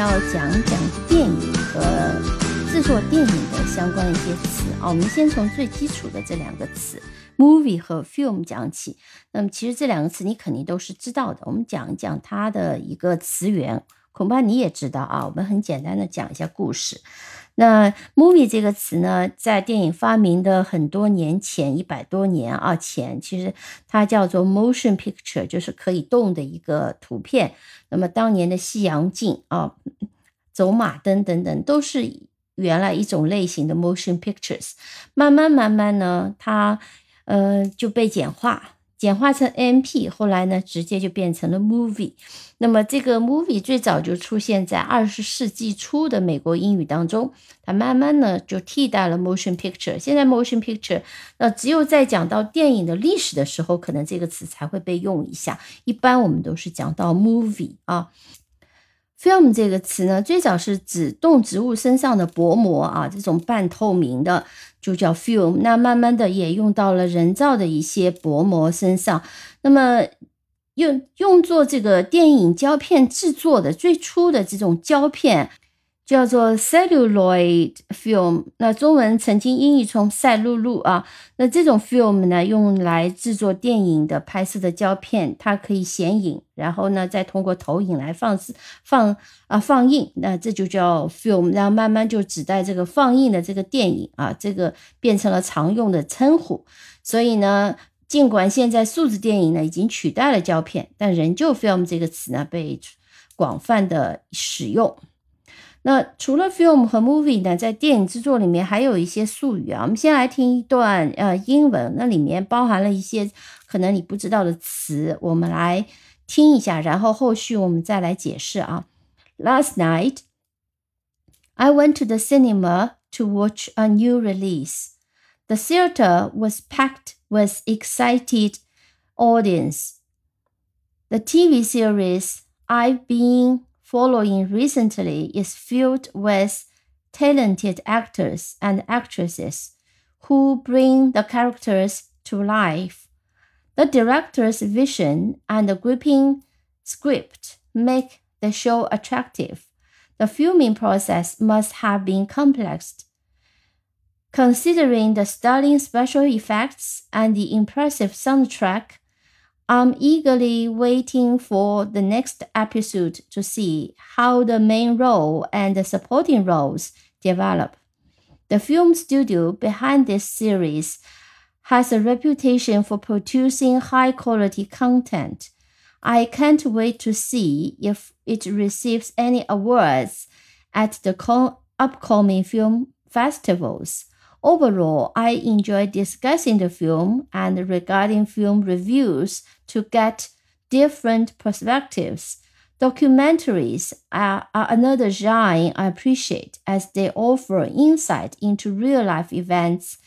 要讲讲电影和制作电影的相关一些词啊。我们先从最基础的这两个词 “movie” 和 “film” 讲起。那么其实这两个词你肯定都是知道的。我们讲一讲它的一个词源，恐怕你也知道啊。我们很简单的讲一下故事。那 movie 这个词呢，在电影发明的很多年前，一百多年啊前，其实它叫做 motion picture，就是可以动的一个图片。那么当年的西洋镜啊、走马灯等等，都是原来一种类型的 motion pictures。慢慢慢慢呢，它呃就被简化。简化成 M P，后来呢，直接就变成了 movie。那么这个 movie 最早就出现在二十世纪初的美国英语当中，它慢慢呢就替代了 motion picture。现在 motion picture，那只有在讲到电影的历史的时候，可能这个词才会被用一下。一般我们都是讲到 movie 啊。Film 这个词呢，最早是指动植物身上的薄膜啊，这种半透明的。就叫 film，那慢慢的也用到了人造的一些薄膜身上，那么用用作这个电影胶片制作的最初的这种胶片。叫做 celluloid film，那中文曾经音译成赛璐璐啊。那这种 film 呢，用来制作电影的拍摄的胶片，它可以显影，然后呢，再通过投影来放放啊放映。那这就叫 film，然后慢慢就指代这个放映的这个电影啊，这个变成了常用的称呼。所以呢，尽管现在数字电影呢已经取代了胶片，但仍旧 film 这个词呢被广泛的使用。那除了 film 和 movie 呢，在电影制作里面还有一些术语啊。我们先来听一段呃英文，那里面包含了一些可能你不知道的词，我们来听一下，然后后续我们再来解释啊。Last night, I went to the cinema to watch a new release. The theater was packed with excited audience. The TV series I've been following recently is filled with talented actors and actresses who bring the characters to life. The director's vision and the gripping script make the show attractive. The filming process must have been complex. Considering the stunning special effects and the impressive soundtrack, I'm eagerly waiting for the next episode to see how the main role and the supporting roles develop. The film studio behind this series has a reputation for producing high quality content. I can't wait to see if it receives any awards at the upcoming film festivals. Overall, I enjoy discussing the film and regarding film reviews to get different perspectives. Documentaries are, are, another genre I appreciate as they offer insight into real life events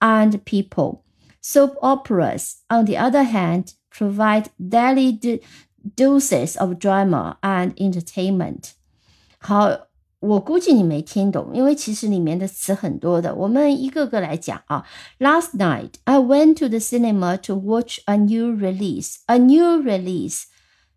and people. Soap operas, on the other hand, provide daily doses of drama and entertainment. 好，我估计你没听懂，因为其实里面的词很多的，我们一个个来讲啊。Last night I went to the cinema to watch a new release. A new release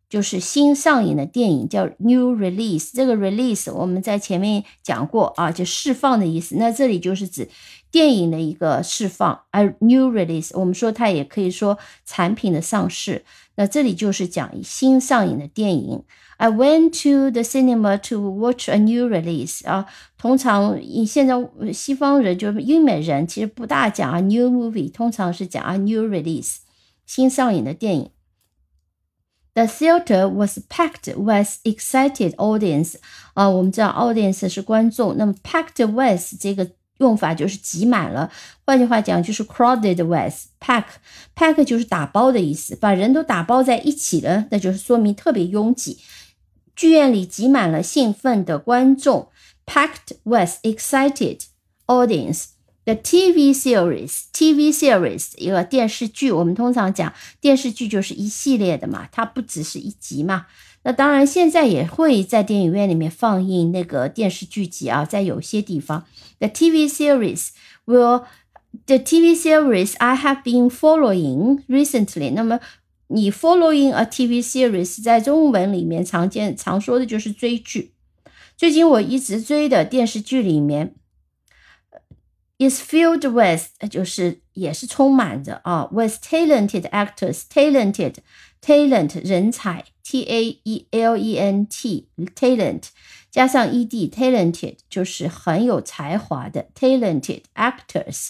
就是新上映的电影，叫 new release。这个 release 我们在前面讲过啊，就释放的意思。那这里就是指电影的一个释放。A new release，我们说它也可以说产品的上市。那这里就是讲新上映的电影。I went to the cinema to watch a new release 啊，通常现在西方人就是英美人，其实不大讲啊 new movie，通常是讲啊 new release 新上映的电影。The theater was packed with excited audience 啊，我们知道 audience 是观众，那么 packed with 这个用法就是挤满了，换句话讲就是 crowded with pack pack 就是打包的意思，把人都打包在一起了，那就是说明特别拥挤。 剧院里挤满了兴奋的观众，packed with excited audience。The TV series, TV series 一个电视剧，我们通常讲电视剧就是一系列的嘛，它不只是一集嘛。那当然现在也会在电影院里面放映那个电视剧集啊，在有些地方。The TV series will the TV series I have been following recently。那么你 following a TV series 在中文里面常见常说的就是追剧最近我一直追的电视剧里面，is filled with，就是也是充满着啊，with talented actors，talented talent 人才，t a e l e n t talent 加上 e d talented 就是很有才华的 talented actors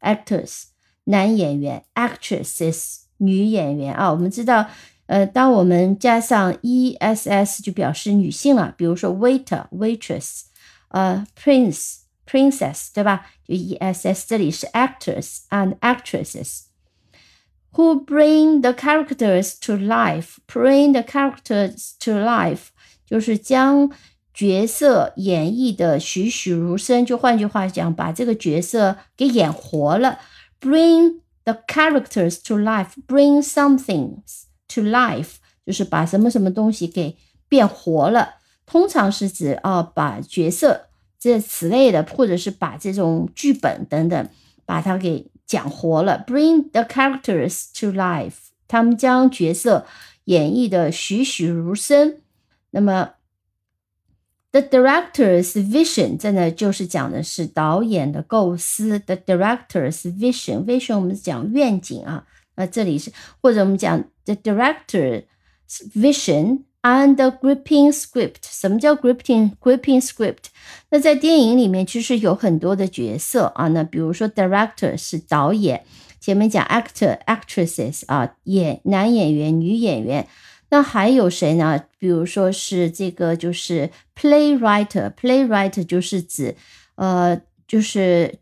actors 男演员 actresses 女演员啊，我们知道。呃，当我们加上 e s s 就表示女性了，比如说 waiter waitress，呃，prince princess，对吧？就 e s s，这里是 actors and actresses who bring the characters to life。bring the characters to life 就是将角色演绎的栩栩如生，就换句话讲，把这个角色给演活了。bring the characters to life，bring something。To life 就是把什么什么东西给变活了，通常是指啊把角色这此类的，或者是把这种剧本等等把它给讲活了。Bring the characters to life，他们将角色演绎的栩栩如生。那么 ，the director's vision 真的就是讲的是导演的构思。The director's vision，vision 我们讲愿景啊。那这里是，或者我们讲 the director's vision and the gripping script。什么叫 gripping gripping script？那在电影里面其实有很多的角色啊。那比如说 director 是导演，前面讲 actor actresses 啊，演男演员、女演员。 那还有谁呢？比如说是这个就是 playwright，playwright 就是指呃就是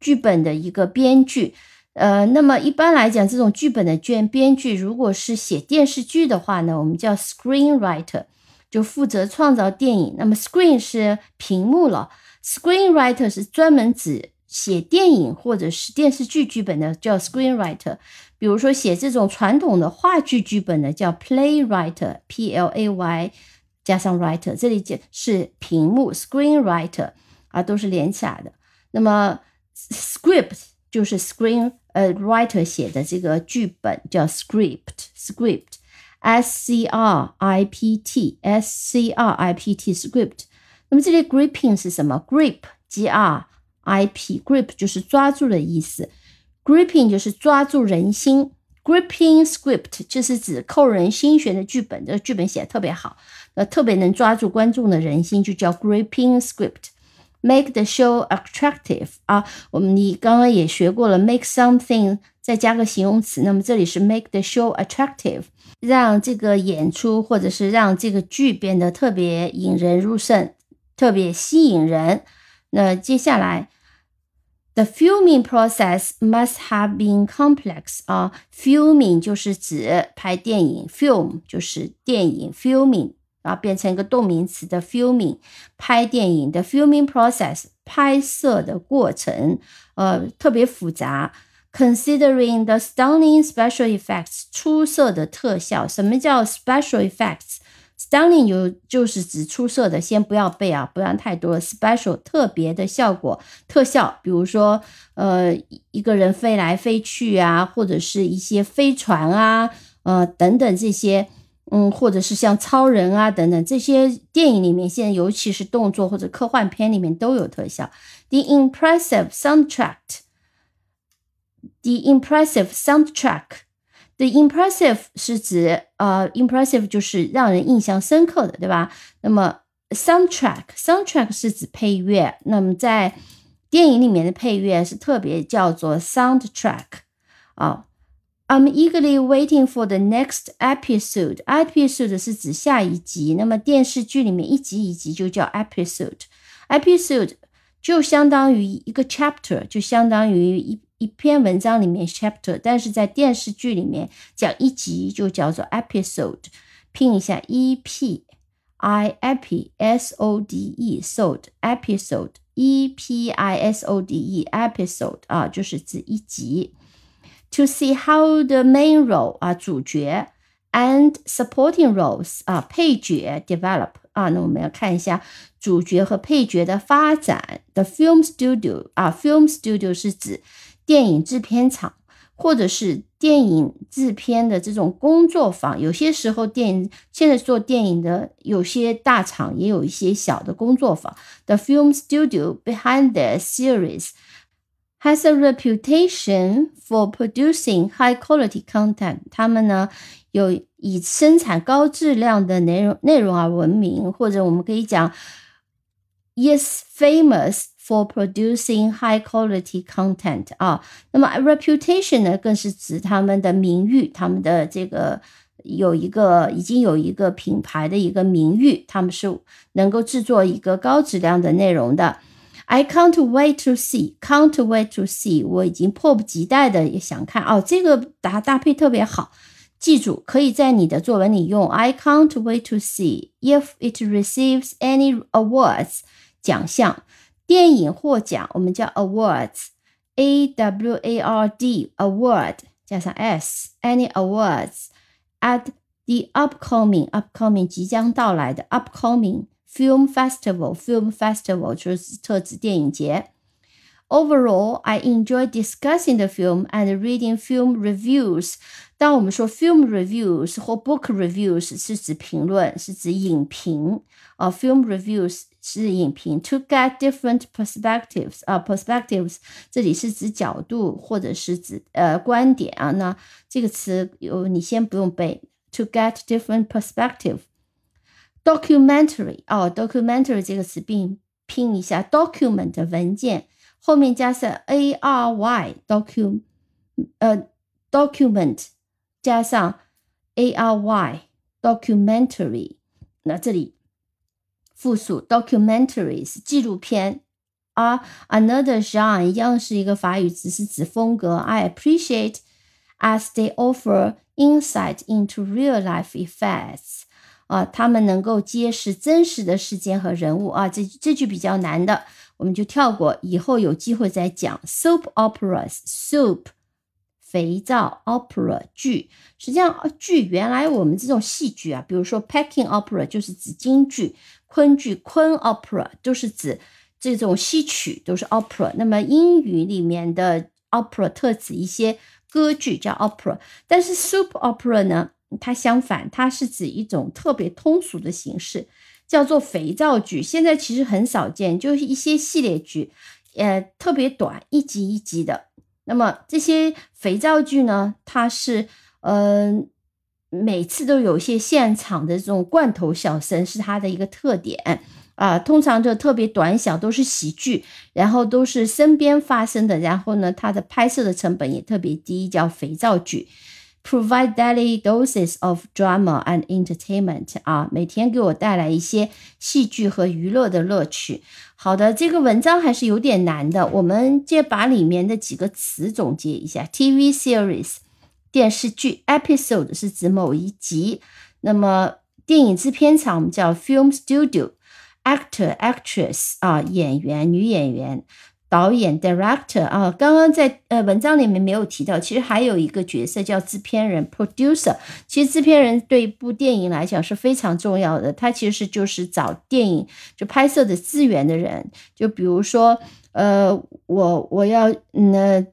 剧本的一个编剧。呃，那么一般来讲，这种剧本的卷编剧，如果是写电视剧的话呢，我们叫 screenwriter，就负责创造电影。那么 screen 是屏幕了，screenwriter 是专门指写电影或者是电视剧剧本的，叫 screenwriter。比如说写这种传统的话剧剧本的叫 playwriter，P L A Y 加上 writer，这里解是屏幕 screenwriter 啊，都是连起来的。那么 script 就是 screen。呃，writer 写的这个剧本叫 script，script，s c r i p t，s c r i p t，script。那么这里 gripping 是什么？grip，g r i p，grip 就是抓住的意思，gripping 就是抓住人心，gripping script 就是指扣人心弦的剧本，这个剧本写的特别好，呃，特别能抓住观众的人心，就叫 gripping script。Make the show attractive 啊，我们你刚刚也学过了，make something 再加个形容词，那么这里是 make the show attractive，让这个演出或者是让这个剧变得特别引人入胜，特别吸引人。那接下来，the filming process must have been complex 啊，filming 就是指拍电影，film 就是电影，filming。然后变成一个动名词的 filming，拍电影的 filming process，拍摄的过程，呃，特别复杂。Considering the stunning special effects，出色的特效。什么叫 special effects？Stunning 就就是指出色的，先不要背啊，不然太多。Special 特别的效果，特效，比如说，呃，一个人飞来飞去啊，或者是一些飞船啊，呃，等等这些。嗯，或者是像超人啊等等这些电影里面，现在尤其是动作或者科幻片里面都有特效。The impressive soundtrack，the impressive soundtrack The impressive 是指呃，impressive 就是让人印象深刻的，对吧？那么 soundtrack，soundtrack 是指配乐。那么在电影里面的配乐是特别叫做 soundtrack 啊。I'm eagerly waiting for the next episode. Episode 是指下一集，那么电视剧里面一集一集就叫 episode。Episode 就相当于一个 chapter，就相当于一一篇文章里面 chapter，但是在电视剧里面讲一集就叫做 episode。拼一下 e p i epi s o d e sold episode e p i s o d e episode 啊，就是指一集。To see how the main role 啊主角 and supporting roles 啊配角 develop 啊，那我们要看一下主角和配角的发展。The film studio 啊，film studio 是指 电影制片厂或者是电影制片的这种工作坊。有些时候，电影现在做电影的有些大厂也有一些小的工作坊。The film studio behind the series has a reputation for producing high quality content。他们呢有以生产高质量的内容内容而闻名，或者我们可以讲，is famous for producing high quality content 啊。那么 reputation 呢，更是指他们的名誉，他们的这个有一个已经有一个品牌的一个名誉，他们是能够制作一个高质量的内容的。I can't wait to see, can't wait to see，我已经迫不及待的也想看哦，这个搭搭配特别好。记住，可以在你的作文里用。I can't wait to see if it receives any awards 奖项。电影获奖，我们叫 awards，a w a r d award 加上 s any awards at the upcoming upcoming 即将到来的 upcoming film festival film festival 就是特指电影节。Overall, I enjoy discussing the film and reading film reviews. 当我们说 film reviews 或 book reviews 是指评论，是指影评啊。film reviews 是影评。To get different perspectives 啊，perspectives 这里是指角度或者是指呃观点啊。那这个词有你先不用背。To get different perspective。documentary 哦，documentary 这个词并拼一下，document 文件。 后面加上 a r y document，呃，document 加上 a r y documentary，那这里复数 documentaries 纪录片啊，another genre 一样是一个法语词，是指风格。I appreciate as they offer insight into real life effects， 啊，他们能够揭示真实的事件和人物啊，这这句比较难的。我们就跳过，以后有机会再讲。Soap operas, soup，肥皂，opera 剧。实际上，剧原来我们这种戏剧啊，比如说 Peking opera 就是指京剧，昆剧昆 opera 都是指这种戏曲，都是 opera。那么英语里面的 opera 特指一些歌剧叫 opera，但是 soap opera 呢，它相反，它是指一种特别通俗的形式。叫做肥皂剧，现在其实很少见，就是一些系列剧，呃，特别短，一集一集的。那么这些肥皂剧呢，它是，嗯，每次都有一些现场的这种罐头笑声，是它的一个特点啊。通常就特别短小，都是喜剧，然后都是身边发生的，然后呢，它的拍摄的成本也特别低，叫肥皂剧。Provide daily doses of drama and entertainment 啊，每天给我带来一些戏剧和娱乐的乐趣。好的，这个文章还是有点难的，我们就把里面的几个词总结一下。TV series 电视剧，episode 是指某一集。那么电影制片厂我们叫 film studio，actor actress 啊，演员女演员。导演 director 啊，刚刚在呃文章里面没有提到，其实还有一个角色叫制片人 producer。其实制片人对一部电影来讲是非常重要的，他其实就是找电影就拍摄的资源的人。就比如说，呃，我我要那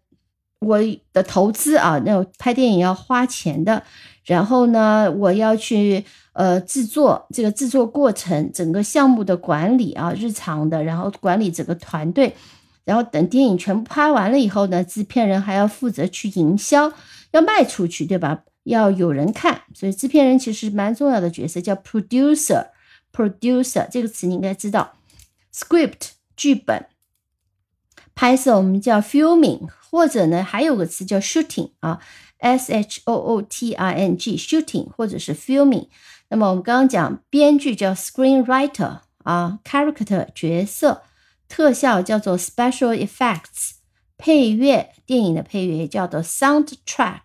我的投资啊，那拍电影要花钱的，然后呢，我要去呃制作这个制作过程，整个项目的管理啊，日常的，然后管理整个团队。然后等电影全部拍完了以后呢，制片人还要负责去营销，要卖出去，对吧？要有人看，所以制片人其实蛮重要的角色，叫 producer。producer 这个词你应该知道。script 剧本，拍摄我们叫 filming，或者呢还有个词叫 shooting 啊，s h o o t i n g，shooting 或者是 filming。那么我们刚刚讲编剧叫 screenwriter 啊，character 角色。特效叫做 special effects，配乐电影的配乐叫做 soundtrack。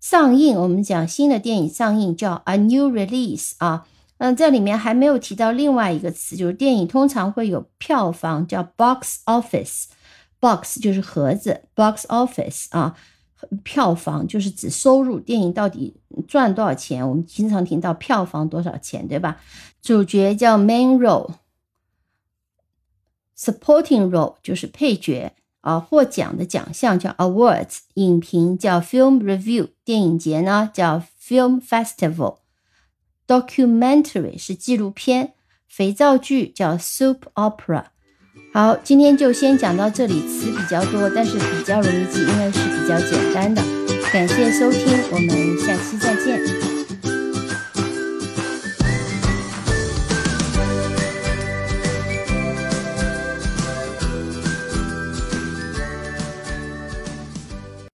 上映我们讲新的电影上映叫 a new release 啊，嗯，这里面还没有提到另外一个词，就是电影通常会有票房叫 box office，box 就是盒子，box office 啊，票房就是指收入，电影到底赚多少钱？我们经常听到票房多少钱，对吧？主角叫 main role。Supporting role 就是配角啊获奖的奖项叫 awards，影评叫 film review，电影节呢叫 film festival，documentary 是纪录片，肥皂剧叫 soap opera。好，今天就先讲到这里，词比较多，但是比较容易记，因为是比较简单的。感谢收听，我们下期再见。